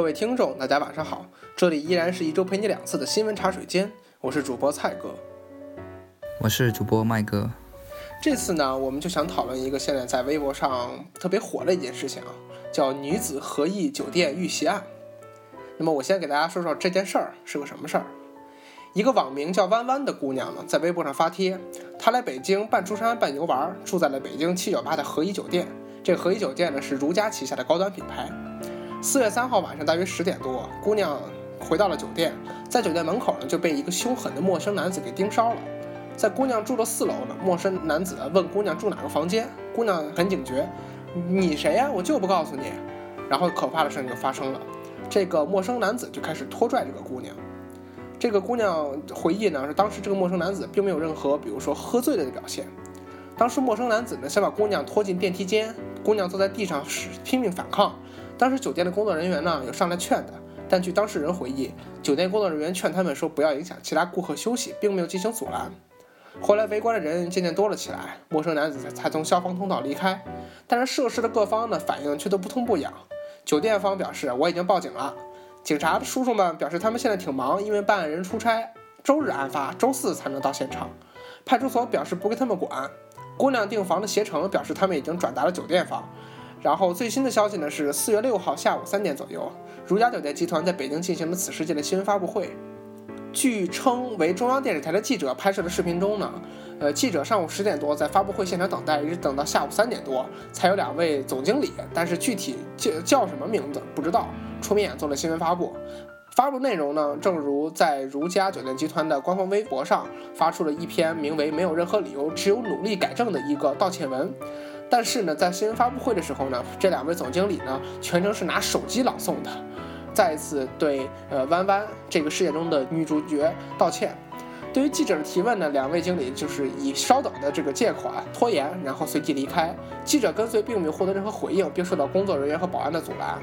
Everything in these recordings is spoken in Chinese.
各位听众，大家晚上好，这里依然是一周陪你两次的新闻茶水间，我是主播蔡哥，我是主播麦哥。这次呢，我们就想讨论一个现在在微博上特别火的一件事情啊，叫女子合意酒店遇袭案。那么我先给大家说说这件事儿是个什么事儿。一个网名叫弯弯的姑娘呢，在微博上发帖，她来北京半出差半游玩，住在了北京七九八的合一酒店。这个合一酒店呢，是如家旗下的高端品牌。四月三号晚上大约十点多，姑娘回到了酒店，在酒店门口呢就被一个凶狠的陌生男子给盯梢了。在姑娘住的四楼呢，陌生男子问姑娘住哪个房间，姑娘很警觉，你谁呀？我就不告诉你。然后可怕的事情就发生了，这个陌生男子就开始拖拽这个姑娘。这个姑娘回忆呢，是当时这个陌生男子并没有任何，比如说喝醉了的表现。当时陌生男子呢想把姑娘拖进电梯间，姑娘坐在地上使拼命反抗。当时酒店的工作人员呢有上来劝的，但据当事人回忆，酒店工作人员劝他们说不要影响其他顾客休息，并没有进行阻拦。后来围观的人渐渐多了起来，陌生男子才从消防通道离开。但是涉事的各方呢反应却都不痛不痒。酒店方表示我已经报警了，警察叔叔们表示他们现在挺忙，因为办案人出差，周日案发，周四才能到现场。派出所表示不归他们管。姑娘订房的携程表示他们已经转达了酒店方。然后最新的消息呢是四月六号下午三点左右，如家酒店集团在北京进行了此事件的新闻发布会。据称为中央电视台的记者拍摄的视频中呢，呃，记者上午十点多在发布会现场等待，一直等到下午三点多，才有两位总经理，但是具体叫叫什么名字不知道，出面做了新闻发布。发布内容呢，正如在如家酒店集团的官方微博上发出了一篇名为“没有任何理由，只有努力改正”的一个道歉文。但是呢，在新闻发布会的时候呢，这两位总经理呢，全程是拿手机朗诵的，再一次对呃弯弯这个事件中的女主角道歉。对于记者的提问呢，两位经理就是以稍等的这个借口拖延，然后随即离开。记者跟随并没有获得任何回应，并受到工作人员和保安的阻拦。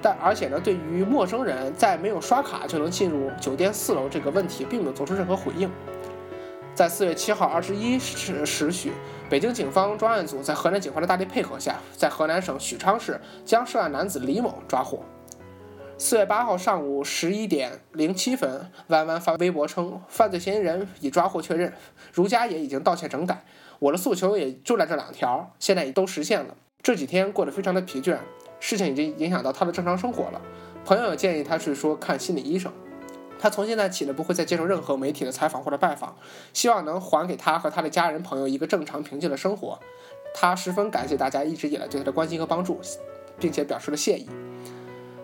但而且呢，对于陌生人在没有刷卡就能进入酒店四楼这个问题，并没有做出任何回应。在四月七号二十一时时许，北京警方专案组在河南警方的大力配合下，在河南省许昌市将涉案男子李某抓获。四月八号上午十一点零七分，弯弯发微博称，犯罪嫌疑人已抓获确认，如家也已经道歉整改，我的诉求也就在这两条，现在也都实现了。这几天过得非常的疲倦，事情已经影响到他的正常生活了。朋友建议他去说看心理医生。他从现在起呢，不会再接受任何媒体的采访或者拜访，希望能还给他和他的家人朋友一个正常平静的生活。他十分感谢大家一直以来对他的关心和帮助，并且表示了谢意。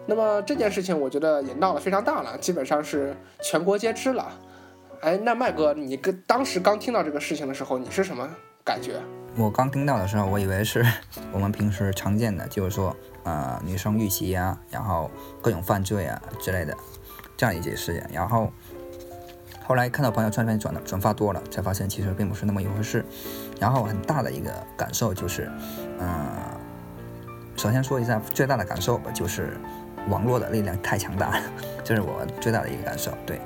那么这件事情，我觉得也闹得非常大了，基本上是全国皆知了。哎，那麦哥，你跟当时刚听到这个事情的时候，你是什么感觉？我刚听到的时候，我以为是我们平时常见的，就是说，呃，女生遇袭啊，然后各种犯罪啊之类的。这样一件事情，然后后来看到朋友圈里面转的转发多了，才发现其实并不是那么一回事。然后很大的一个感受就是，嗯，首先说一下最大的感受吧，就是网络的力量太强大了，这是我最大的一个感受。对，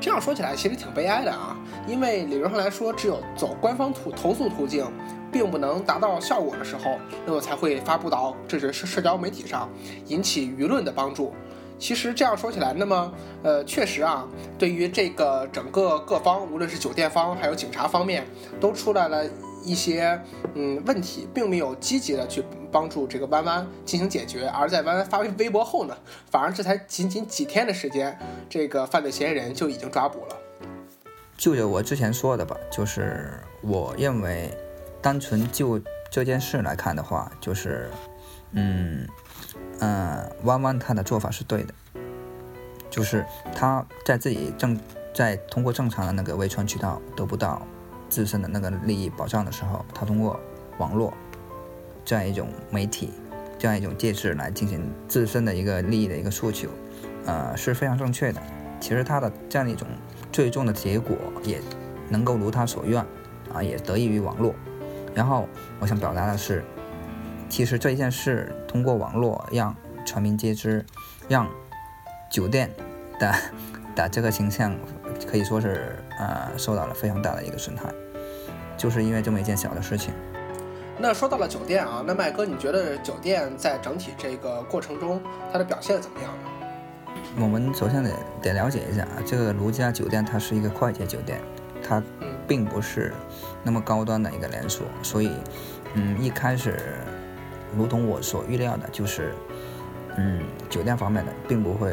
这样说起来其实挺悲哀的啊，因为理论上来说，只有走官方途投诉途径，并不能达到效果的时候，那么才会发布到这是社社交媒体上，引起舆论的帮助。其实这样说起来，那么，呃，确实啊，对于这个整个各方，无论是酒店方还有警察方面，都出来了一些嗯问题，并没有积极的去帮助这个弯弯进行解决。而在弯弯发微微博后呢，反而这才仅仅几天的时间，这个犯罪嫌疑人就已经抓捕了。就着我之前说的吧，就是我认为，单纯就这件事来看的话，就是，嗯。嗯，弯弯他的做法是对的，就是他在自己正在通过正常的那个维权渠道得不到自身的那个利益保障的时候，他通过网络这样一种媒体这样一种介质来进行自身的一个利益的一个诉求，呃是非常正确的。其实他的这样一种最终的结果也能够如他所愿啊，也得益于网络。然后我想表达的是。其实这一件事通过网络让全民皆知，让酒店的的这个形象可以说是呃受到了非常大的一个损害，就是因为这么一件小的事情。那说到了酒店啊，那麦哥，你觉得酒店在整体这个过程中，它的表现怎么样呢？我们首先得得了解一下啊，这个如家酒店它是一个快捷酒店，它并不是那么高端的一个连锁，所以，嗯，一开始，如同我所预料的，就是，嗯，酒店方面的并不会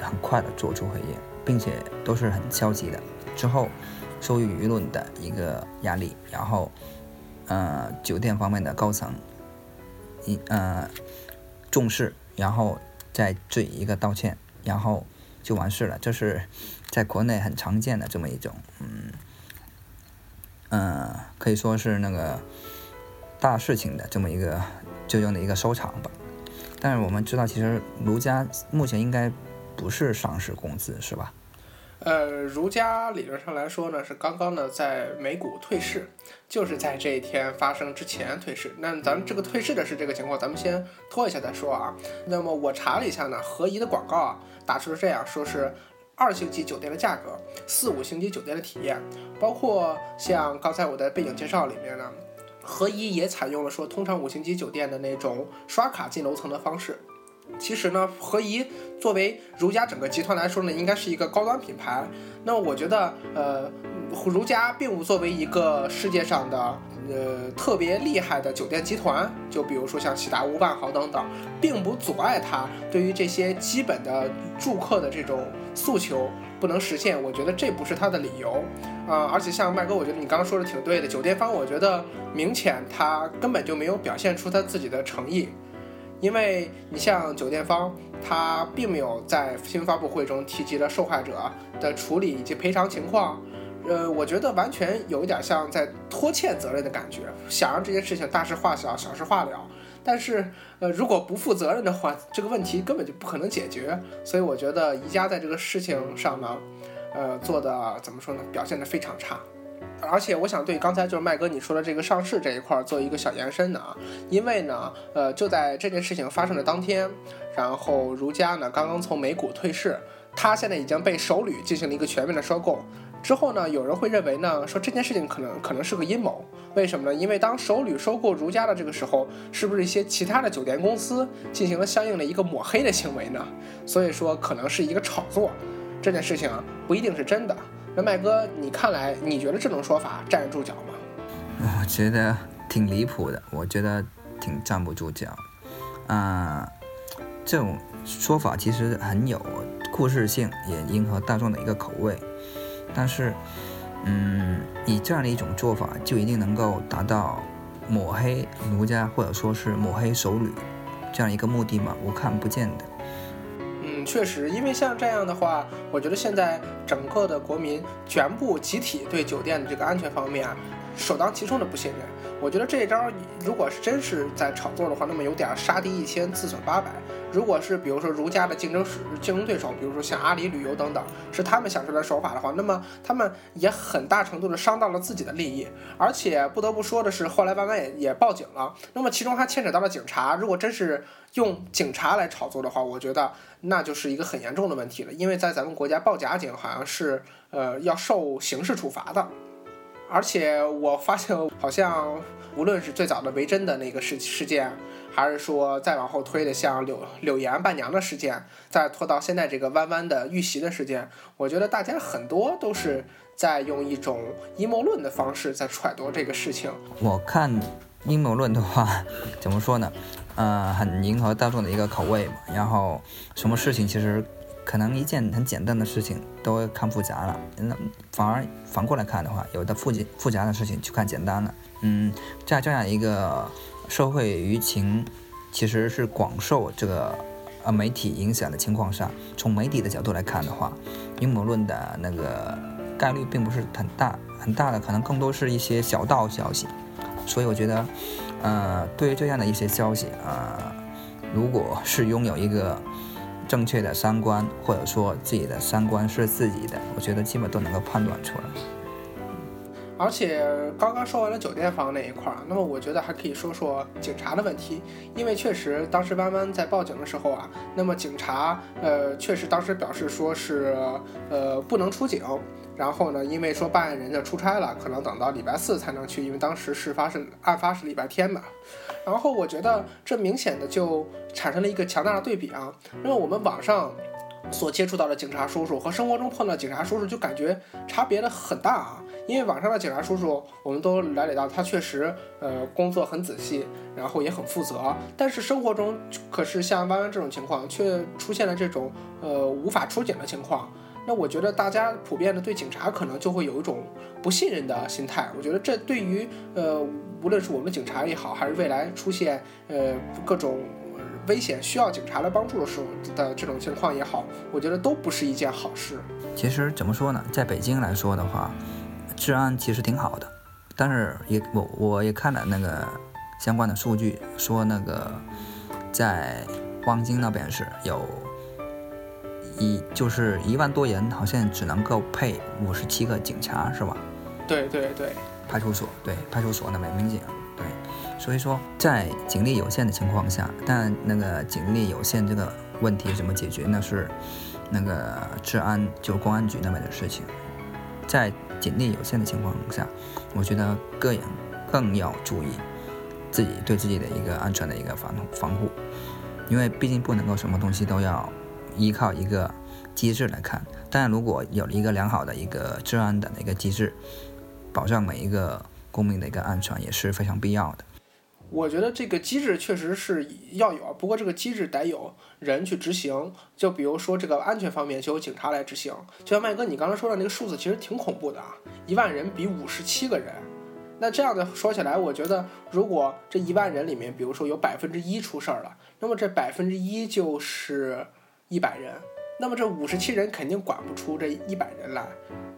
很快的做出回应，并且都是很消极的。之后，受于舆论的一个压力，然后。呃，酒店方面的高层，一呃重视，然后再致以一个道歉，然后就完事了。这是在国内很常见的这么一种，嗯，呃，可以说是那个大事情的这么一个最终的一个收场吧。但是我们知道，其实如家目前应该不是上市公司，是吧？呃，如家理论上来说呢，是刚刚呢在美股退市，就是在这一天发生之前退市。那咱们这个退市的是这个情况，咱们先拖一下再说啊。那么我查了一下呢，合宜的广告啊，打出了这样说是二星级酒店的价格，四五星级酒店的体验，包括像刚才我的背景介绍里面呢，合宜也采用了说通常五星级酒店的那种刷卡进楼层的方式。其实呢，合宜作为如家整个集团来说呢，应该是一个高端品牌。那我觉得，呃，如家并不作为一个世界上的呃特别厉害的酒店集团，就比如说像喜达屋、万豪等等，并不阻碍他对于这些基本的住客的这种诉求不能实现。我觉得这不是他的理由啊。而且像麦哥，我觉得你刚刚说的挺对的，酒店方我觉得明显他根本就没有表现出他自己的诚意。因为你像酒店方，他并没有在新闻发布会中提及了受害者的处理以及赔偿情况，呃，我觉得完全有一点像在拖欠责任的感觉，想让这件事情大事化小，小事化了。但是，呃，如果不负责任的话，这个问题根本就不可能解决。所以我觉得宜家在这个事情上呢，呃，做的怎么说呢，表现的非常差。而且我想对刚才就是麦哥你说的这个上市这一块做一个小延伸的啊，因为呢，呃，就在这件事情发生的当天，然后如家呢刚刚从美股退市，它现在已经被首旅进行了一个全面的收购。之后呢，有人会认为呢，说这件事情可能可能是个阴谋，为什么呢？因为当首旅收购如家的这个时候，是不是一些其他的酒店公司进行了相应的一个抹黑的行为呢？所以说可能是一个炒作，这件事情不一定是真的。那麦哥，你看来你觉得这种说法站得住脚吗？我觉得挺离谱的，我觉得挺站不住脚。啊，这种说法其实很有故事性，也迎合大众的一个口味。但是，嗯，以这样的一种做法，就一定能够达到抹黑奴家或者说是抹黑首旅这样一个目的吗？我看不见的。嗯确实，因为像这样的话，我觉得现在整个的国民全部集体对酒店的这个安全方面首当其冲的不信任。我觉得这一招，如果是真是在炒作的话，那么有点杀敌一千自损八百。如果是比如说如家的竞争竞争对手，比如说像阿里旅游等等，是他们想出来手法的话，那么他们也很大程度的伤到了自己的利益。而且不得不说的是，后来万万也也报警了，那么其中还牵扯到了警察。如果真是用警察来炒作的话，我觉得那就是一个很严重的问题了，因为在咱们国家报假警好像是呃要受刑事处罚的。而且我发现，好像无论是最早的维珍的那个事事件，还是说再往后推的像柳柳岩伴娘的事件，再拖到现在这个弯弯的遇袭的事件，我觉得大家很多都是在用一种阴谋论的方式在揣度这个事情。我看阴谋论的话，怎么说呢？呃，很迎合大众的一个口味嘛。然后什么事情其实。可能一件很简单的事情都看复杂了，那反而反过来看的话，有的复杂复杂的事情就看简单了。嗯，在这样一个社会舆情其实是广受这个呃媒体影响的情况下，从媒体的角度来看的话，阴谋论的那个概率并不是很大，很大的可能更多是一些小道消息。所以我觉得，呃，对于这样的一些消息啊，如果是拥有一个。正确的三观，或者说自己的三观是自己的，我觉得基本都能够判断出来。而且刚刚说完了酒店房那一块儿，那么我觉得还可以说说警察的问题，因为确实当时弯弯在报警的时候啊，那么警察呃确实当时表示说是呃不能出警，然后呢，因为说办案人家出差了，可能等到礼拜四才能去，因为当时事发是案发是礼拜天嘛。然后我觉得这明显的就产生了一个强大的对比啊。那么我们网上所接触到的警察叔叔和生活中碰到警察叔叔就感觉差别的很大啊。因为网上的警察叔叔，我们都了解到他确实呃工作很仔细，然后也很负责。但是生活中可是像弯弯这种情况，却出现了这种呃无法出警的情况。那我觉得大家普遍的对警察可能就会有一种不信任的心态。我觉得这对于呃无论是我们警察也好，还是未来出现呃各种危险需要警察来帮助的时候的这种情况也好，我觉得都不是一件好事。其实怎么说呢，在北京来说的话，治安其实挺好的，但是也我我也看了那个相关的数据，说那个在望京那边是有。一就是一万多人，好像只能够配五十七个警察，是吧？对对对，派出所对派出所那边民警对，所以说在警力有限的情况下，但那个警力有限这个问题怎么解决？那是那个治安就公安局那边的事情。在警力有限的情况下，我觉得个人更要注意自己对自己的一个安全的一个防防护，因为毕竟不能够什么东西都要。依靠一个机制来看，当然，如果有了一个良好的一个治安的一个机制，保障每一个公民的一个安全也是非常必要的。我觉得这个机制确实是要有，不过这个机制得有人去执行。就比如说这个安全方面，就由警察来执行。就像麦哥你刚才说的那个数字，其实挺恐怖的啊，一万人比五十七个人。那这样的说起来，我觉得如果这一万人里面，比如说有百分之一出事儿了，那么这百分之一就是。一百人，那么这五十七人肯定管不出这一百人来。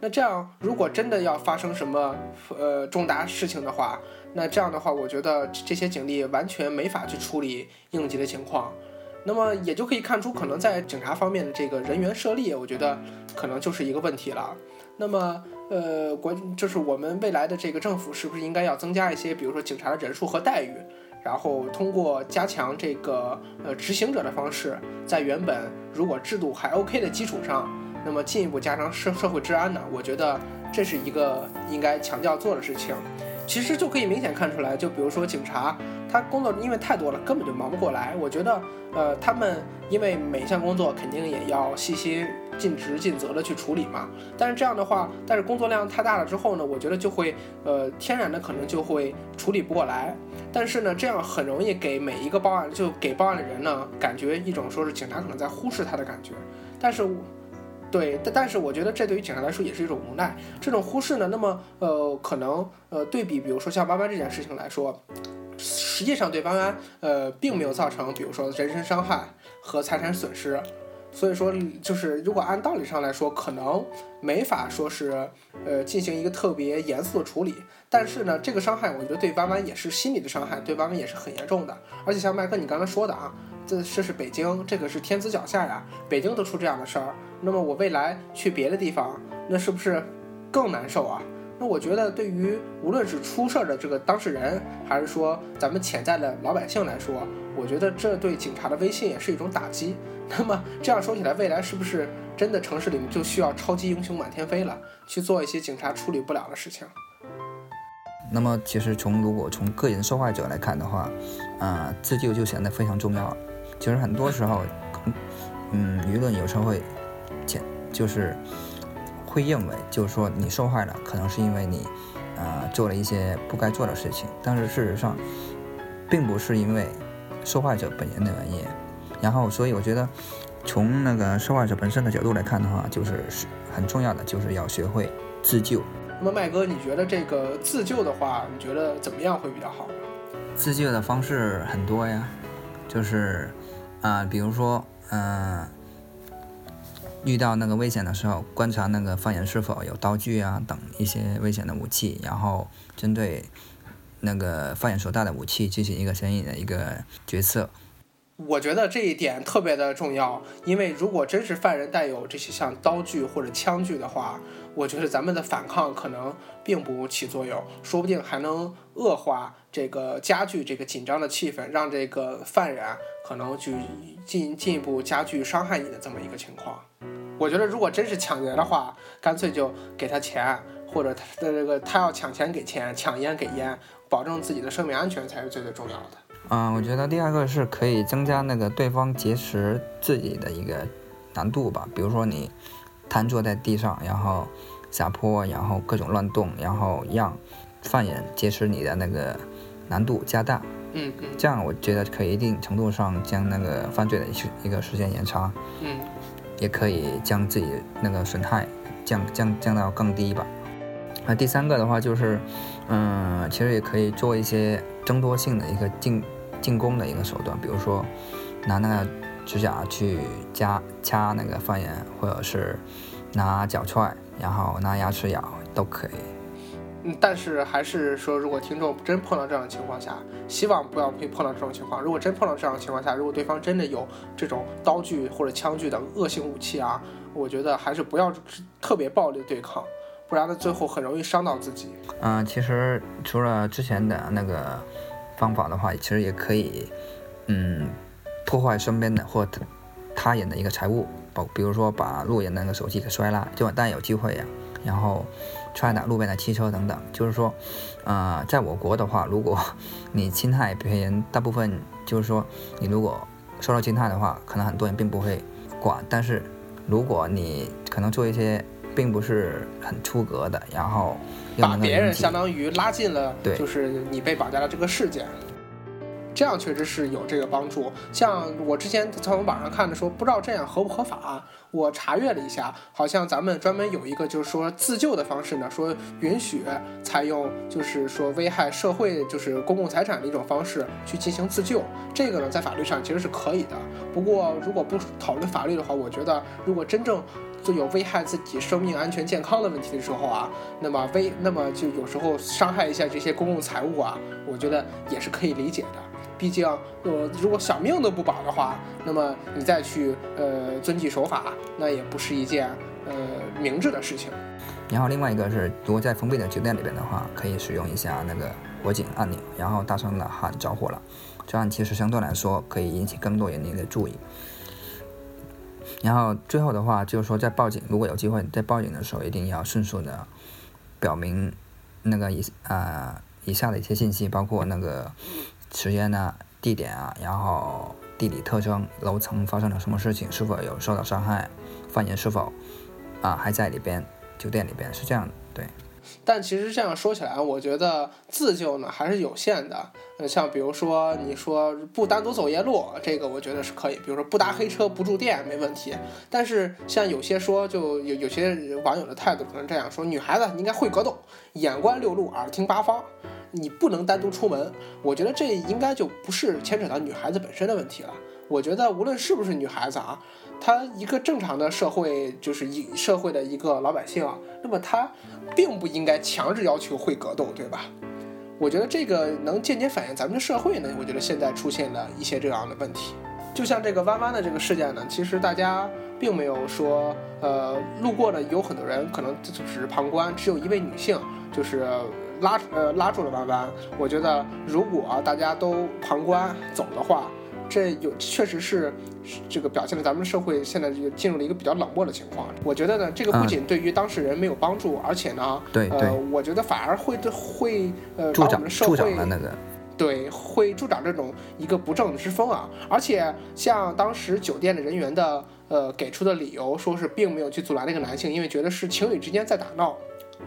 那这样，如果真的要发生什么呃重大事情的话，那这样的话，我觉得这些警力完全没法去处理应急的情况。那么也就可以看出，可能在警察方面的这个人员设立，我觉得可能就是一个问题了。那么呃，国就是我们未来的这个政府是不是应该要增加一些，比如说警察的人数和待遇？然后通过加强这个呃执行者的方式，在原本如果制度还 OK 的基础上，那么进一步加强社社会治安呢？我觉得这是一个应该强调做的事情。其实就可以明显看出来，就比如说警察，他工作因为太多了，根本就忙不过来。我觉得，呃，他们因为每一项工作肯定也要细心、尽职尽责的去处理嘛。但是这样的话，但是工作量太大了之后呢，我觉得就会，呃，天然的可能就会处理不过来。但是呢，这样很容易给每一个报案就给报案的人呢，感觉一种说是警察可能在忽视他的感觉。但是。对，但但是我觉得这对于警察来说也是一种无奈。这种忽视呢，那么呃，可能呃，对比比如说像弯弯这件事情来说，实际上对弯弯呃并没有造成比如说人身伤害和财产损失。所以说，就是如果按道理上来说，可能没法说是呃进行一个特别严肃的处理。但是呢，这个伤害我觉得对弯弯也是心理的伤害，对弯弯也是很严重的。而且像麦克你刚才说的啊。这这是北京，这个是天子脚下呀。北京都出这样的事儿，那么我未来去别的地方，那是不是更难受啊？那我觉得，对于无论是出事儿的这个当事人，还是说咱们潜在的老百姓来说，我觉得这对警察的威信也是一种打击。那么这样说起来，未来是不是真的城市里面就需要超级英雄满天飞了，去做一些警察处理不了的事情？那么，其实从如果从个人受害者来看的话，啊，自救就显得非常重要了。其实很多时候，嗯，舆论有时候会，前就是会认为，就是说你受害了，可能是因为你，呃，做了一些不该做的事情。但是事实上，并不是因为受害者本人的原因。然后，所以我觉得，从那个受害者本身的角度来看的话，就是很重要的，就是要学会自救。那么，麦哥，你觉得这个自救的话，你觉得怎么样会比较好呢？自救的方式很多呀，就是。啊，比如说，嗯，遇到那个危险的时候，观察那个犯人是否有刀具啊等一些危险的武器，然后针对那个犯人所带的武器进行一个相应的一个决策。我觉得这一点特别的重要，因为如果真是犯人带有这些像刀具或者枪具的话，我觉得咱们的反抗可能并不起作用，说不定还能恶化这个加剧这个紧张的气氛，让这个犯人可能去进进一步加剧伤害你的这么一个情况。我觉得如果真是抢劫的话，干脆就给他钱，或者他的这个他要抢钱给钱，抢烟给烟，保证自己的生命安全才是最最重要的。嗯，我觉得第二个是可以增加那个对方劫持自己的一个难度吧，比如说你瘫坐在地上，然后下坡，然后各种乱动，然后让犯人劫持你的那个难度加大。嗯嗯这样我觉得可以一定程度上将那个犯罪的时一个时间延长，嗯也可以将自己那个损害降降降到更低吧。那第三个的话就是，嗯，其实也可以做一些争夺性的一个进进攻的一个手段，比如说拿那个指甲去夹掐那个犯人，或者是拿脚踹，然后拿牙齿咬都可以。嗯，但是还是说，如果听众真碰到这样的情况下，希望不要会碰到这种情况。如果真碰到这样的情况下，如果对方真的有这种刀具或者枪具等恶性武器啊，我觉得还是不要特别暴力的对抗，不然呢，最后很容易伤到自己。嗯，其实除了之前的那个方法的话，其实也可以，嗯，破坏身边的或他人的一个财物，包比如说把路人的那个手机给摔烂，就一旦有机会呀、然后踹打路边的汽车等等。就是说，呃，在我国的话，如果你侵害别人，大部分就是说，你如果受到侵害的话，可能很多人并不会管，但是如果你可能做一些并不是很出格的，然后把别人相当于拉进了，就是你被绑架的这个事件。这样确实是有这个帮助。像我之前从网上看的说，不知道这样合不合法。我查阅了一下，好像咱们专门有一个就是说自救的方式呢，说允许采用就是说危害社会就是公共财产的一种方式去进行自救。这个呢，在法律上其实是可以的。不过如果不讨论法律的话，我觉得如果真正就有危害自己生命安全健康的问题的时候啊，那么危那么就有时候伤害一下这些公共财物啊，我觉得也是可以理解的。毕竟，呃，如果小命都不保的话，那么你再去呃遵纪守法，那也不是一件呃明智的事情。然后另外一个是，如果在封闭的酒店里边的话，可以使用一下那个火警按钮，然后大声的喊着火了，这样其实相对来说可以引起更多人的注意。然后最后的话就是说，在报警，如果有机会在报警的时候，一定要迅速的表明那个以呃以下的一些信息，包括那个时间啊、地点啊，然后地理特征、楼层发生了什么事情，是否有受到伤害，犯人是否啊还在里边，酒店里边是这样的，对。但其实这样说起来，我觉得自救呢还是有限的。像比如说你说不单独走夜路，这个我觉得是可以。比如说不搭黑车、不住店没问题。但是像有些说，就有有些网友的态度可能这样说：女孩子应该会格斗，眼观六路，耳听八方，你不能单独出门。我觉得这应该就不是牵扯到女孩子本身的问题了。我觉得无论是不是女孩子啊，他一个正常的社会就是一社会的一个老百姓啊，那么他并不应该强制要求会格斗，对吧？我觉得这个能间接反映咱们的社会呢。我觉得现在出现了一些这样的问题，就像这个弯弯的这个事件呢，其实大家并没有说，呃，路过的有很多人可能只是旁观，只有一位女性就是拉呃拉住了弯弯。我觉得如果大家都旁观走的话，这有确实是这个表现了咱们社会现在这个进入了一个比较冷漠的情况。我觉得呢，这个不仅对于当事人没有帮助，而且呢，呃对对，，我觉得反而会对会呃助长把我们的社助长那个，对会助长这种一个不正之风啊。而且像当时酒店的人员的呃给出的理由，说是并没有去阻拦那个男性，因为觉得是情侣之间在打闹。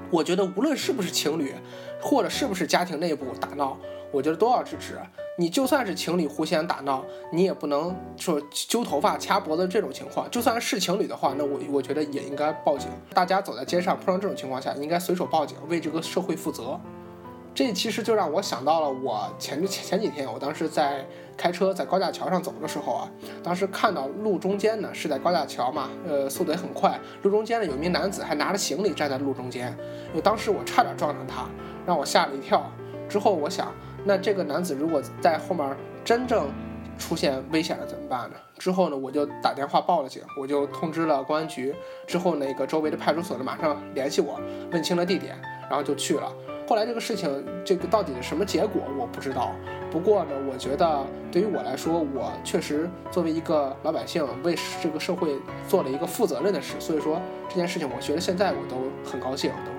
我觉得无论是不是情侣，或者是不是家庭内部打闹，我觉得都要制止。你就算是情侣互相打闹，你也不能说揪头发、掐脖子这种情况。就算是情侣的话，那我我觉得也应该报警。大家走在街上碰上这种情况下，应该随手报警，为这个社会负责。这其实就让我想到了我前前前几天，我当时在开车在高架桥上走的时候啊，当时看到路中间呢是在高架桥嘛，呃，速度也很快，路中间呢有一名男子还拿着行李站在路中间，当时我差点撞上他，让我吓了一跳。之后我想，那这个男子如果在后面真正出现危险了怎么办呢？之后呢，我就打电话报了警，我就通知了公安局。之后那个周围的派出所呢，马上联系我，问清了地点，然后就去了。后来这个事情这个到底是什么结果我不知道。不过呢，我觉得对于我来说，我确实作为一个老百姓，为这个社会做了一个负责任的事。所以说这件事情，我觉得现在我都很高兴。都。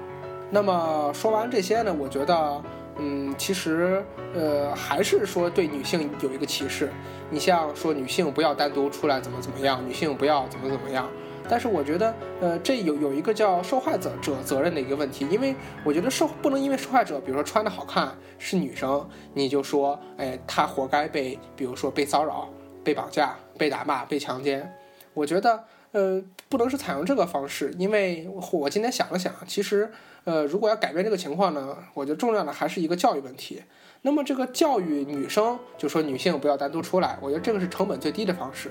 那么说完这些呢，我觉得。嗯，其实，呃，还是说对女性有一个歧视。你像说女性不要单独出来怎么怎么样，女性不要怎么怎么样。但是我觉得，呃，这有有一个叫受害者者责任的一个问题，因为我觉得受不能因为受害者，比如说穿的好看是女生，你就说，哎，她活该被，比如说被骚扰、被绑架、被打骂、被强奸。我觉得，呃，不能是采用这个方式，因为我今天想了想，其实。呃，如果要改变这个情况呢，我觉得重要的还是一个教育问题。那么这个教育女生，就说女性不要单独出来，我觉得这个是成本最低的方式。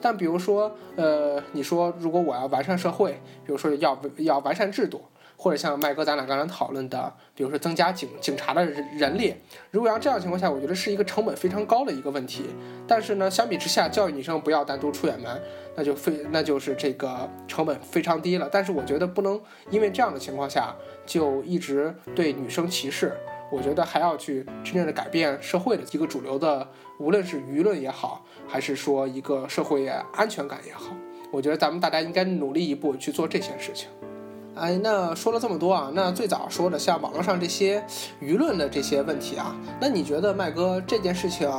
但比如说，呃，你说如果我要完善社会，比如说要要完善制度。或者像麦哥咱俩刚才讨论的，比如说增加警警察的人人力，如果要这样情况下，我觉得是一个成本非常高的一个问题。但是呢，相比之下，教育女生不要单独出远门，那就非那就是这个成本非常低了。但是我觉得不能因为这样的情况下就一直对女生歧视，我觉得还要去真正的改变社会的一个主流的，无论是舆论也好，还是说一个社会安全感也好，我觉得咱们大家应该努力一步去做这些事情。哎，那说了这么多啊，那最早说的像网络上这些舆论的这些问题啊，那你觉得麦哥这件事情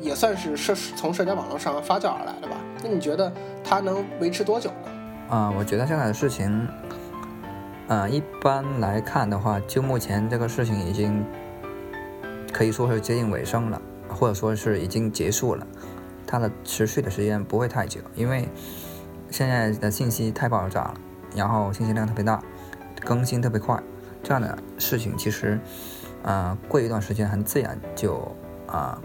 也算是社从社交网络上发酵而来的吧？那你觉得它能维持多久呢？啊，我觉得现在的事情，呃，一般来看的话，就目前这个事情已经可以说是接近尾声了，或者说是已经结束了，它的持续的时间不会太久，因为现在的信息太爆炸了。然后信息量特别大，更新特别快，这样的事情其实，呃，过一段时间很自然就啊，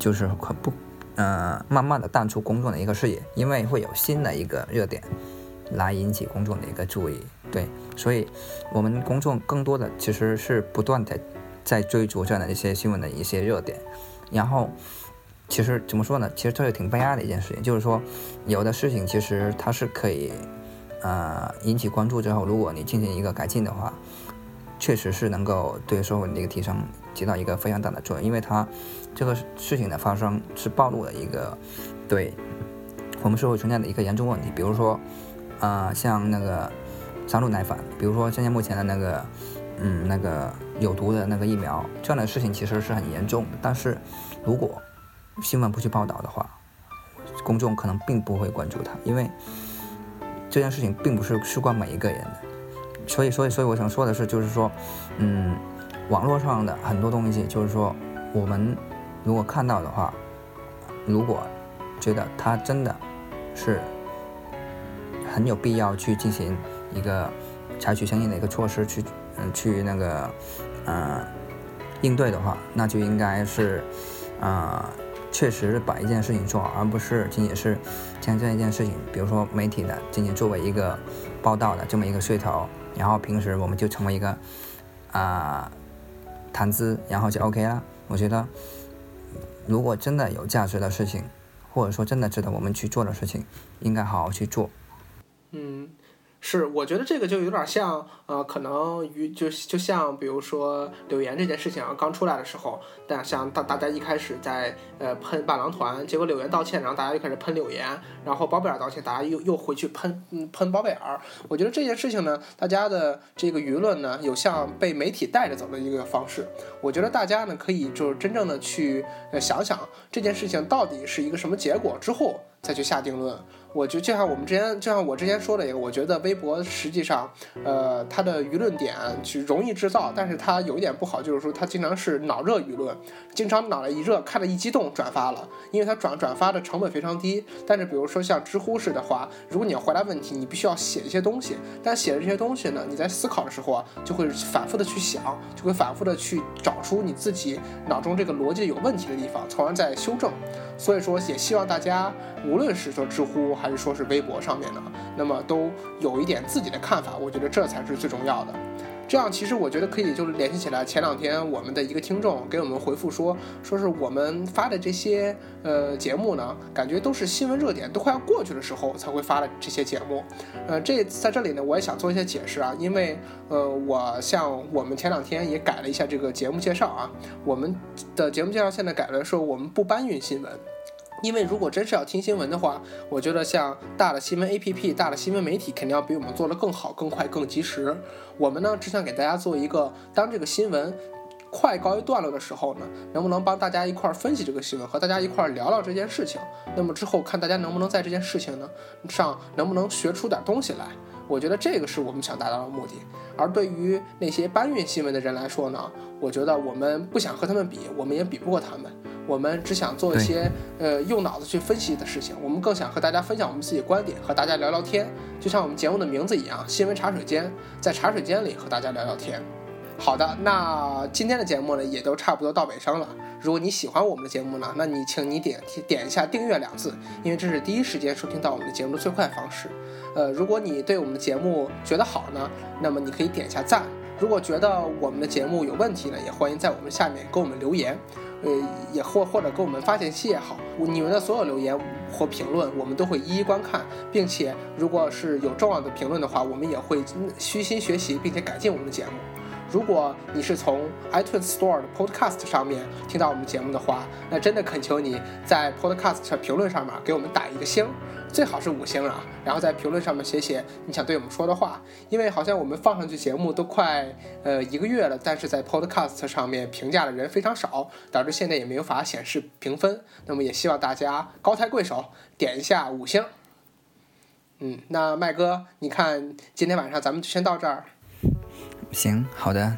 就是可不，呃，慢慢的淡出公众的一个视野，因为会有新的一个热点来引起公众的一个注意，对，所以我们公众更多的其实是不断的在追逐这样的一些新闻的一些热点，然后其实怎么说呢？其实这是挺悲哀的一件事情，就是说有的事情其实它是可以。呃，引起关注之后，如果你进行一个改进的话，确实是能够对社会的一个提升起到一个非常大的作用。因为它这个事情的发生是暴露了一个对我们社会存在的一个严重问题，比如说，呃，像那个三鹿奶粉，比如说现在目前的那个，嗯，那个有毒的那个疫苗，这样的事情其实是很严重的。但是如果新闻不去报道的话，公众可能并不会关注它，因为。这件事情并不是事关每一个人的，所以，所以，所以我想说的是，就是说，嗯，网络上的很多东西，就是说，我们如果看到的话，如果觉得它真的是很有必要去进行一个采取相应的一个措施去，嗯，去那个，呃，应对的话，那就应该是，啊。确实把一件事情做好，而不是仅仅是将这一件事情，比如说媒体的仅仅作为一个报道的这么一个噱头，然后平时我们就成为一个啊谈资，然后就 OK 了。我觉得，如果真的有价值的事情，或者说真的值得我们去做的事情，应该好好去做。嗯。是，我觉得这个就有点像，呃，可能与就就像比如说柳岩这件事情啊，刚出来的时候，但像大大家一开始在呃喷伴郎团，结果柳岩道歉，然后大家又开始喷柳岩，然后包贝尔道歉，大家又又回去喷嗯喷包贝尔。我觉得这件事情呢，大家的这个舆论呢，有像被媒体带着走的一个方式。我觉得大家呢，可以就是真正的去呃想想这件事情到底是一个什么结果之后再去下定论。我就就像我们之前，就像我之前说的一个，我觉得微博实际上，呃，它的舆论点去容易制造，但是它有一点不好，就是说它经常是脑热舆论，经常脑袋一热，看了一激动转发了，因为它转转发的成本非常低。但是比如说像知乎式的话，如果你要回答问题，你必须要写一些东西，但写的这些东西呢，你在思考的时候啊，就会反复的去想，就会反复的去找出你自己脑中这个逻辑有问题的地方，从而再修正。所以说，也希望大家无论是说知乎还是说是微博上面的，那么都有一点自己的看法，我觉得这才是最重要的。这样其实我觉得可以就是联系起来。前两天我们的一个听众给我们回复说，说是我们发的这些呃节目呢，感觉都是新闻热点都快要过去的时候才会发的这些节目。呃，这在这里呢，我也想做一些解释啊，因为呃，我像我们前两天也改了一下这个节目介绍啊，我们的节目介绍现在改了，说我们不搬运新闻。因为如果真是要听新闻的话，我觉得像大的新闻 APP、大的新闻媒体肯定要比我们做的更好、更快、更及时。我们呢，只想给大家做一个，当这个新闻快告一段落的时候呢，能不能帮大家一块儿分析这个新闻，和大家一块儿聊聊这件事情？那么之后看大家能不能在这件事情呢上能不能学出点东西来？我觉得这个是我们想达到的目的。而对于那些搬运新闻的人来说呢，我觉得我们不想和他们比，我们也比不过他们。我们只想做一些呃用脑子去分析的事情，我们更想和大家分享我们自己观点，和大家聊聊天，就像我们节目的名字一样，新闻茶水间，在茶水间里和大家聊聊天。好的，那今天的节目呢，也都差不多到尾声了。如果你喜欢我们的节目呢，那你请你点点一下订阅两字，因为这是第一时间收听到我们的节目的最快方式。呃，如果你对我们的节目觉得好呢，那么你可以点一下赞。如果觉得我们的节目有问题呢，也欢迎在我们下面给我们留言。呃，也或或者给我们发信息也好，你们的所有留言或评论，我们都会一一观看，并且如果是有重要的评论的话，我们也会虚心学习，并且改进我们的节目。如果你是从 iTunes Store 的 Podcast 上面听到我们节目的话，那真的恳求你在 Podcast 评论上面给我们打一个星。最好是五星啊，然后在评论上面写写你想对我们说的话，因为好像我们放上去节目都快呃一个月了，但是在 Podcast 上面评价的人非常少，导致现在也没有法显示评分。那么也希望大家高抬贵手，点一下五星。嗯，那麦哥，你看今天晚上咱们就先到这儿。行，好的。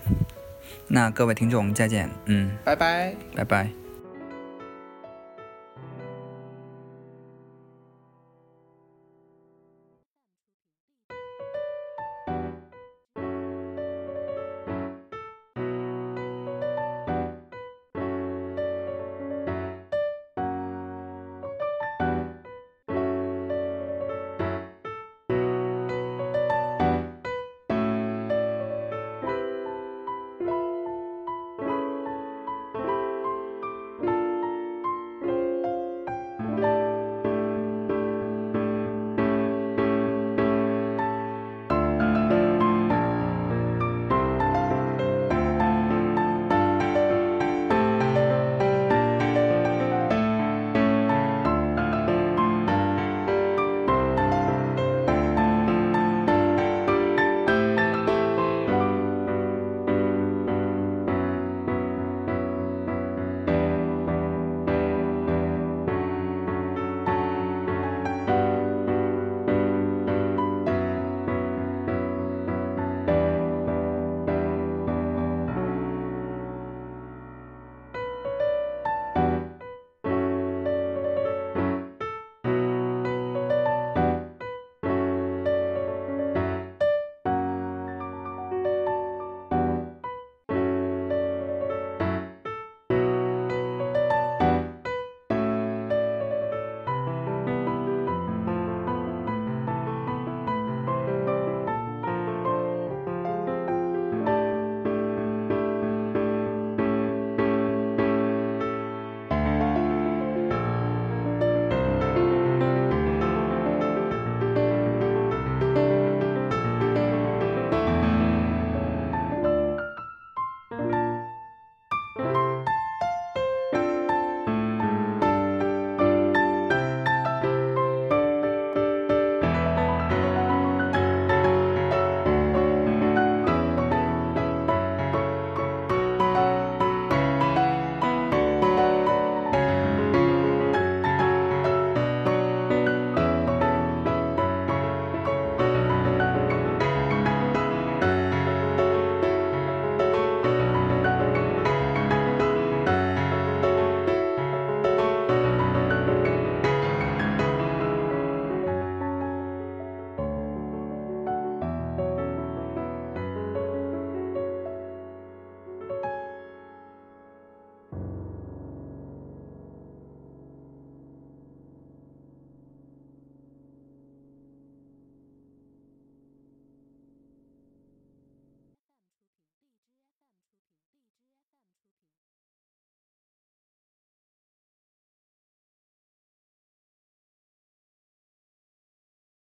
那各位听众再见。嗯，拜拜，拜拜。